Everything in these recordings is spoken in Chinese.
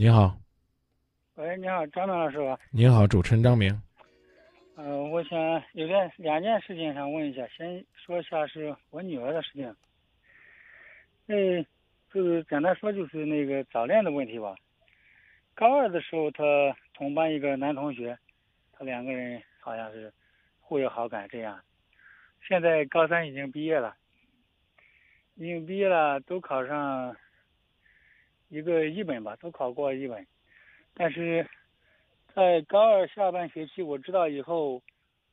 你好，喂，你好，张明老师吧？你好，主持人张明。嗯、我想有件两件事情想问一下，先说一下是我女儿的事情。嗯，就是简单说就是那个早恋的问题吧。高二的时候，她同班一个男同学，他两个人好像是互有好感这样。现在高三已经毕业了，已经毕业了，都考上一个一本吧，都考过一本，但是在高二下半学期，我知道以后，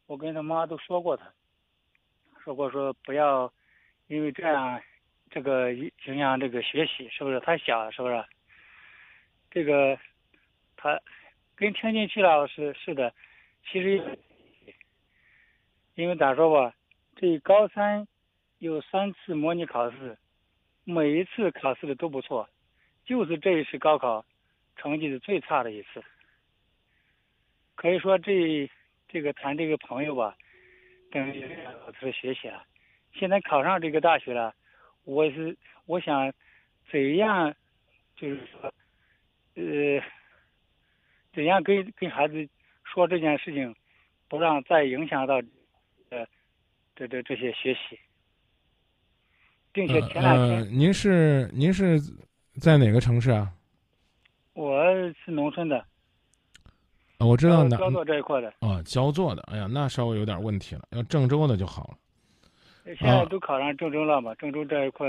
我跟他妈都说过他，说过说不要因为这样这个影响这个学习，是不是？太小了，是不是？这个他跟听进去了，是是的，其实因为咋说吧，这高三有三次模拟考试，每一次考试的都不错，就是这一次高考成绩是最差的一次。可以说这这个谈这个朋友吧，跟老师学习了，现在考上这个大学了，我是我想怎样，就是说，呃，怎样跟跟孩子说这件事情，不让再影响到，呃，这这这些学习，并且前两天、呃，您是您是在哪个城市啊？我是农村的，啊我知道哪焦作这一块的，啊，焦作的。哎呀，那稍微有点问题了，要郑州的就好了现在都考上郑州了嘛，郑州这一块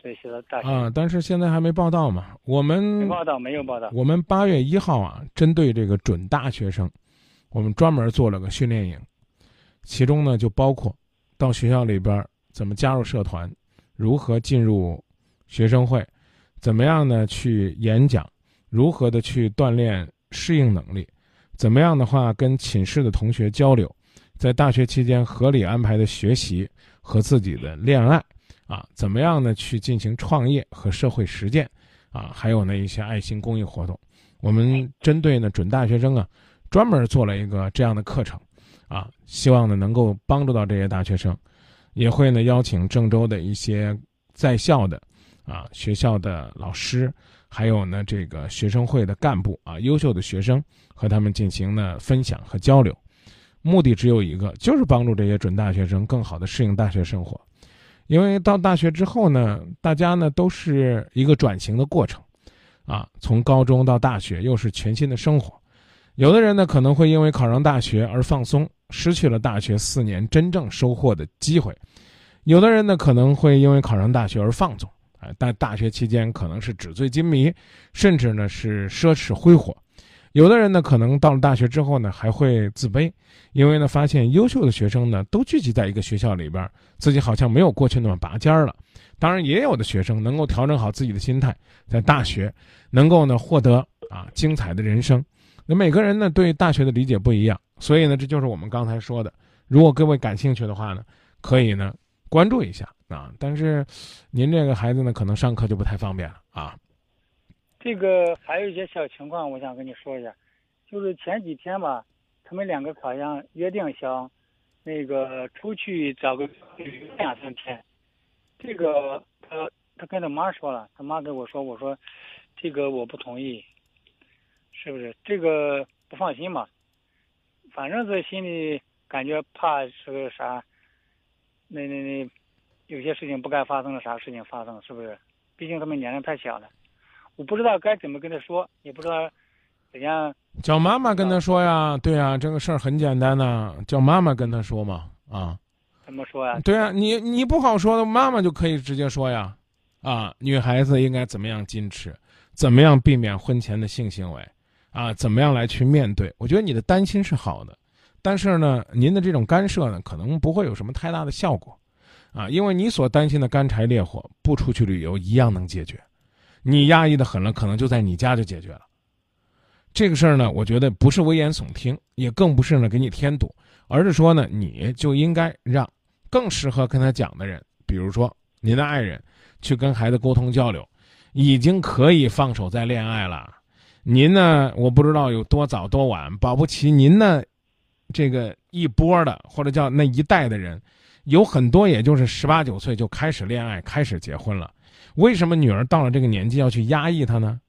这些的大学。啊。但是现在还没报道嘛。我没们报道，没有报道。我们八月一号啊，针对这个准大学生，我们专门做了个训练营，其中呢就包括到学校里边儿怎么加入社团，如何进入学生会，怎么样呢去演讲，如何的去锻炼适应能力，怎么样的话跟寝室的同学交流，在大学期间合理安排的学习和自己的恋爱啊，怎么样呢去进行创业和社会实践。啊，还有呢一些爱心公益活动，我们针对呢准大学生啊，专门做了一个这样的课程，啊，希望呢能够帮助到这些大学生，也会呢邀请郑州的一些在校的啊学校的老师，还有呢这个学生会的干部啊优秀的学生和他们进行呢分享和交流，目的只有一个，就是帮助这些准大学生更好的适应大学生活。因为到大学之后呢，大家呢都是一个转型的过程，啊，从高中到大学又是全新的生活。有的人呢可能会因为考上大学而放松，失去了大学四年真正收获的机会；有的人呢可能会因为考上大学而放纵，啊，但大学期间可能是纸醉金迷，甚至呢是奢侈挥霍。有的人呢可能到了大学之后呢还会自卑，因为呢发现优秀的学生呢都聚集在一个学校里边。自己好像没有过去那么拔尖了，当然也有的学生能够调整好自己的心态，在大学能够呢获得啊精彩的人生。那每个人呢对大学的理解不一样，所以呢这就是我们刚才说的，如果各位感兴趣的话呢，可以呢关注一下啊。但是您这个孩子呢可能上课就不太方便了啊。这个还有一些小情况，我想跟你说一下，就是前几天吧，他们两个好像约定想。那个出去找个两三天，这个他他跟他妈说了，他妈跟我说，我说这个我不同意，是不是？这个不放心嘛，反正是心里感觉怕是个啥，那那那有些事情不该发生的啥事情发生，是不是？毕竟他们年龄太小了，我不知道该怎么跟他说，也不知道怎样。叫妈妈跟他说呀，对呀，这个事儿很简单呐，叫妈妈跟他说嘛，啊，怎么说呀？对啊，你你不好说的，妈妈就可以直接说呀，啊，女孩子应该怎么样矜持，怎么样避免婚前的性行为，啊，怎么样来去面对？我觉得你的担心是好的，但是呢，您的这种干涉呢，可能不会有什么太大的效果，啊，因为你所担心的干柴烈火，不出去旅游一样能解决，你压抑的很了，可能就在你家就解决了。这个事儿呢，我觉得不是危言耸听，也更不是呢给你添堵，而是说呢，你就应该让更适合跟他讲的人，比如说您的爱人，去跟孩子沟通交流，已经可以放手再恋爱了。您呢，我不知道有多早多晚，保不齐您呢，这个一波的或者叫那一代的人，有很多也就是十八九岁就开始恋爱，开始结婚了。为什么女儿到了这个年纪要去压抑他呢？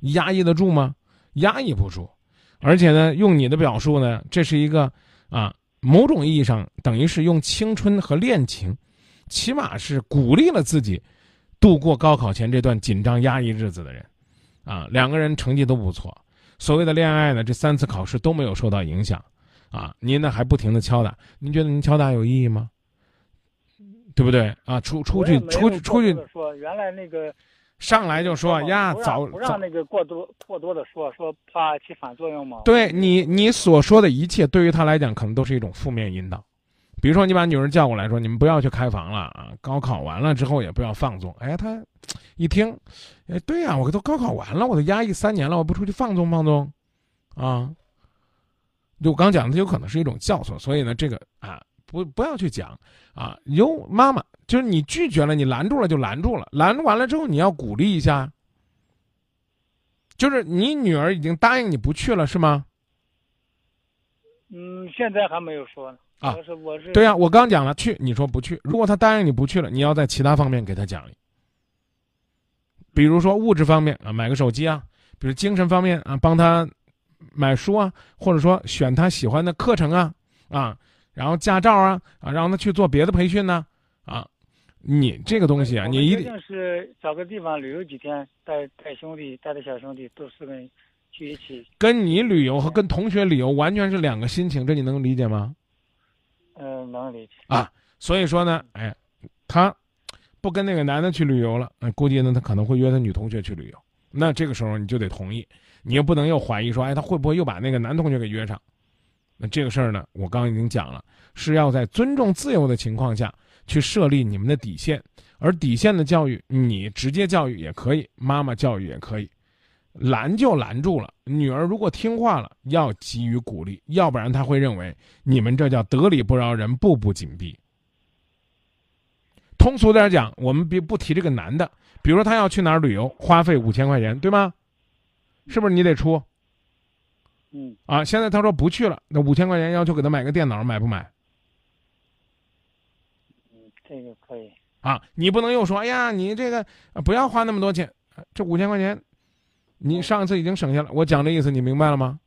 压抑得住吗？压抑不住。而且呢，用你的表述呢，这是一个啊，某种意义上等于是用青春和恋情，起码是鼓励了自己度过高考前这段紧张压抑日子的人，啊，两个人成绩都不错。所谓的恋爱呢，这三次考试都没有受到影响，啊，您呢还不停的敲打，您觉得您敲打有意义吗？对不对啊？出出去出去出去说，原来那个。上来就说呀，早不让那个过多过多的说说，怕起反作用吗。对你，你所说的一切，对于他来讲，可能都是一种负面引导。比如说，你把女人叫过来说，你们不要去开房了啊，高考完了之后也不要放纵。哎，他一听，哎，对呀，我都高考完了，我都压抑三年了，我不出去放纵放纵，啊，就我刚讲的，有可能是一种教唆。所以呢，这个啊，不不要去讲啊，由妈妈。就是你拒绝了，你拦住了就拦住了，拦完了之后你要鼓励一下。就是你女儿已经答应你不去了，是吗？嗯，现在还没有说呢。啊，我是我是。对呀，我刚讲了去，你说不去。如果她答应你不去了，你要在其他方面给她奖励，比如说物质方面啊，买个手机啊；，比如精神方面啊，帮她买书啊，或者说选她喜欢的课程啊，啊，然后驾照啊，啊，让他去做别的培训呢，啊。你这个东西啊，你一定是找个地方旅游几天，带带兄弟，带着小兄弟，都四个人去一起。跟你旅游和跟同学旅游完全是两个心情，这你能理解吗？嗯，能理解。啊，所以说呢，哎，他不跟那个男的去旅游了，哎，估计呢他可能会约他女同学去旅游。那这个时候你就得同意，你又不能又怀疑说，哎，他会不会又把那个男同学给约上？那这个事儿呢，我刚刚已经讲了，是要在尊重自由的情况下。去设立你们的底线，而底线的教育，你直接教育也可以，妈妈教育也可以，拦就拦住了。女儿如果听话了，要给予鼓励，要不然她会认为你们这叫得理不饶人，步步紧逼。通俗点讲，我们别不提这个男的，比如说他要去哪儿旅游，花费五千块钱，对吗？是不是你得出？嗯。啊，现在他说不去了，那五千块钱要求给他买个电脑，买不买？嗯这个可以啊，你不能又说，哎呀，你这个不要花那么多钱，这五千块钱，你上一次已经省下了。我讲这意思，你明白了吗？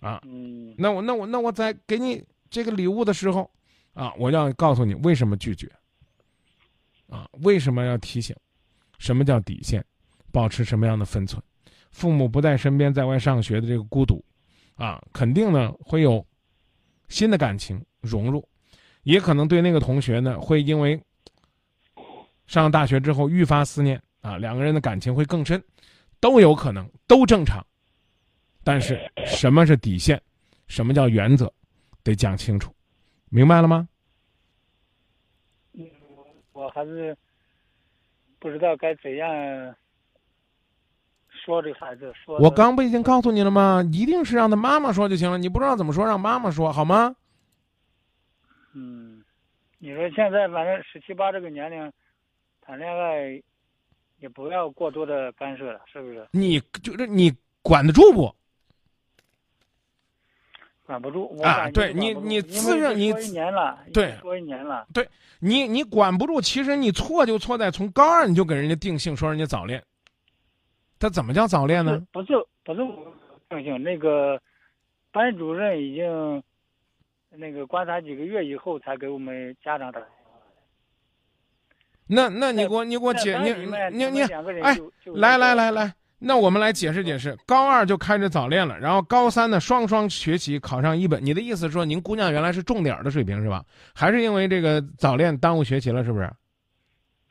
啊，嗯，那我那我那我在给你这个礼物的时候，啊，我要告诉你为什么拒绝，啊，为什么要提醒，什么叫底线，保持什么样的分寸，父母不在身边，在外上学的这个孤独，啊，肯定呢会有新的感情融入。也可能对那个同学呢，会因为上大学之后愈发思念啊，两个人的感情会更深，都有可能，都正常。但是什么是底线，什么叫原则，得讲清楚，明白了吗？我还是不知道该怎样说这孩子。说我刚不已经告诉你了吗？一定是让他妈妈说就行了。你不知道怎么说，让妈妈说好吗？嗯，你说现在反正十七八这个年龄，谈恋爱也不要过多的干涉了，是不是？你就是你管得住不？管不住啊！对你，你自认你一年了，对，说一年了，对你，你管不住。其实你错就错在从高二你就给人家定性，说人家早恋。他怎么叫早恋呢？不是不是我定性，那个班主任已经。那个观察几个月以后才给我们家长打。那那你给我你给我解你你你哎，来来来来，那我们来解释解释。高二就开始早恋了，然后高三呢双双学习考上一本。你的意思是说，您姑娘原来是重点的水平是吧？还是因为这个早恋耽误学习了？是不是？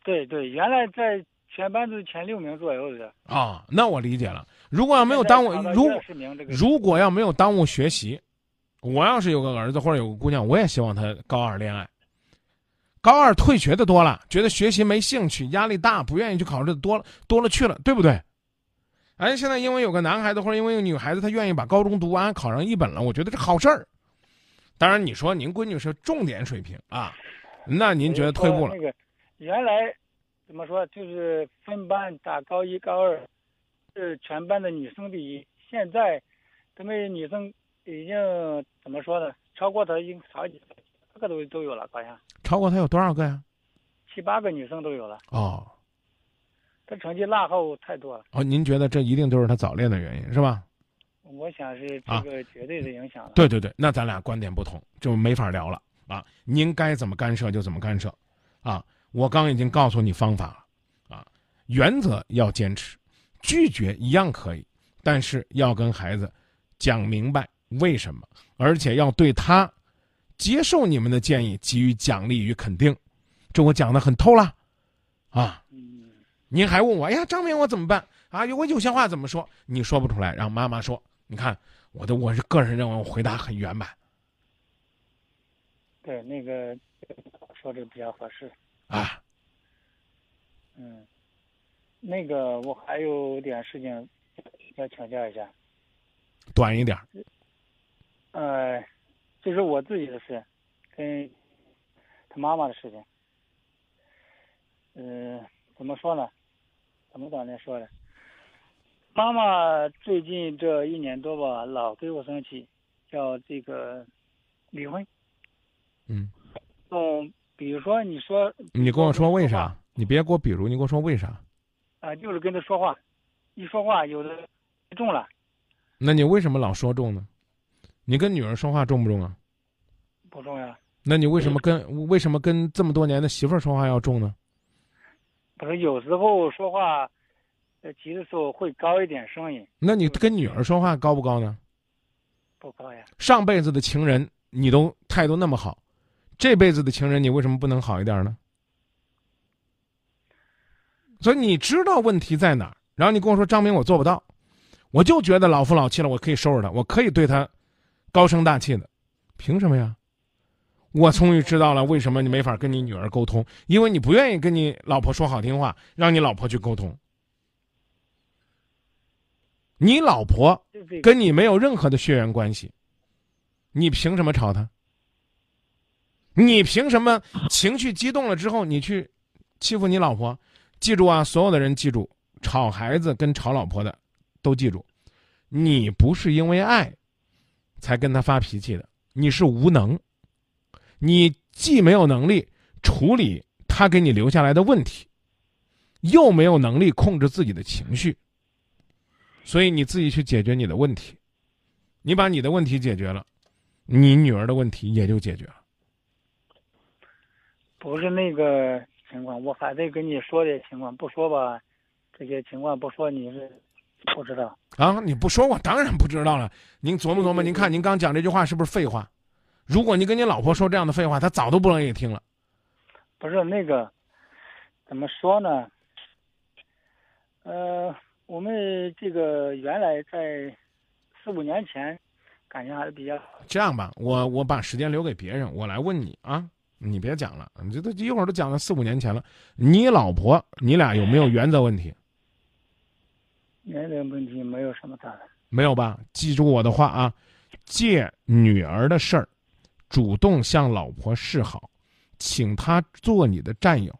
对对，原来在全班都是前六名左右的。啊，那我理解了。如果要没有耽误，如如果要没有耽误学习。我要是有个儿子或者有个姑娘，我也希望他高二恋爱。高二退学的多了，觉得学习没兴趣，压力大，不愿意去考试的多了多了去了，对不对？哎，现在因为有个男孩子或者因为有个女孩子，她愿意把高中读完，考上一本了，我觉得是好事儿。当然，你说您闺女是重点水平啊，那您觉得退步了？那个原来怎么说，就是分班打高一高二，是全班的女生第一。现在他们女生。已经怎么说呢？超过他已经好几个都都有了，好像。超过他有多少个呀？七八个女生都有了。哦。他成绩落后太多了。哦，您觉得这一定都是他早恋的原因是吧？我想是这个绝对的影响了。对对对，那咱俩观点不同，就没法聊了啊！您该怎么干涉就怎么干涉，啊！我刚已经告诉你方法了，啊，原则要坚持，拒绝一样可以，但是要跟孩子讲明白为什么，而且要对他接受你们的建议给予奖励与肯定。这我讲的很透了，啊，嗯，您还问我，哎呀，张明我怎么办啊？有我有些话怎么说？你说不出来，让妈妈说。你看，我的我是个人认为我回答很圆满。对，那个说这个比较合适。啊，嗯，那个我还有点事情要请教一下。短一点。呃，就是我自己的事，跟他妈妈的事情。嗯，怎么说呢？怎么刚才说的？妈妈最近这一年多吧，老给我生气，叫这个离婚。嗯。嗯，比如说你说。你跟我说为啥？你别给我比如，你跟我说为啥？啊，就是跟他说话，一说话有的重了。那你为什么老说重呢？你跟女儿说话重不重啊？不重呀。那你为什么跟为什么跟这么多年的媳妇儿说话要重呢？不是，有时候说话。呃，急的时候会高一点声音。那你跟女儿说话高不高呢？不高呀。上辈子的情人你都态度那么好，这辈子的情人你为什么不能好一点呢？所以你知道问题在哪儿，然后你跟我说张明我做不到，我就觉得老夫老妻了，我可以收拾他，我可以对他高声大气的，凭什么呀？我终于知道了为什么你没法跟你女儿沟通，因为你不愿意跟你老婆说好听话，让你老婆去沟通。你老婆跟你没有任何的血缘关系，你凭什么吵她？你凭什么情绪激动了之后你去欺负你老婆？记住啊，所有的人记住，吵孩子跟吵老婆的都记住，你不是因为爱才跟他发脾气的，你是无能，你既没有能力处理他给你留下来的问题，又没有能力控制自己的情绪。所以你自己去解决你的问题，你把你的问题解决了，你女儿的问题也就解决了。不是那个情况，我还得跟你说点情况，不说吧，这些情况不说你是不知道啊！你不说我当然不知道了。您琢磨琢磨，您看您刚讲这句话是不是废话？如果你跟你老婆说这样的废话，她早都不乐意听了。不是那个，怎么说呢？呃。我们这个原来在四五年前，感情还是比较这样吧。我我把时间留给别人，我来问你啊，你别讲了，你这都一会儿都讲了四五年前了。你老婆，你俩有没有原则问题？原则问题没有什么大的。没有吧？记住我的话啊，借女儿的事儿，主动向老婆示好，请她做你的战友，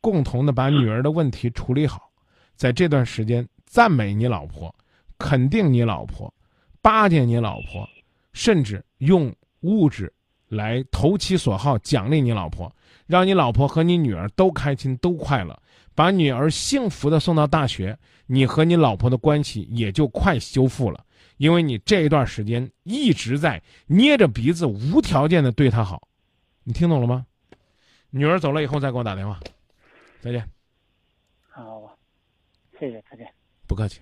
共同的把女儿的问题处理好，在这段时间。赞美你老婆，肯定你老婆，巴结你老婆，甚至用物质来投其所好奖励你老婆，让你老婆和你女儿都开心都快乐，把女儿幸福的送到大学，你和你老婆的关系也就快修复了，因为你这一段时间一直在捏着鼻子无条件的对她好，你听懂了吗？女儿走了以后再给我打电话，再见。好，谢谢，再见。不客气。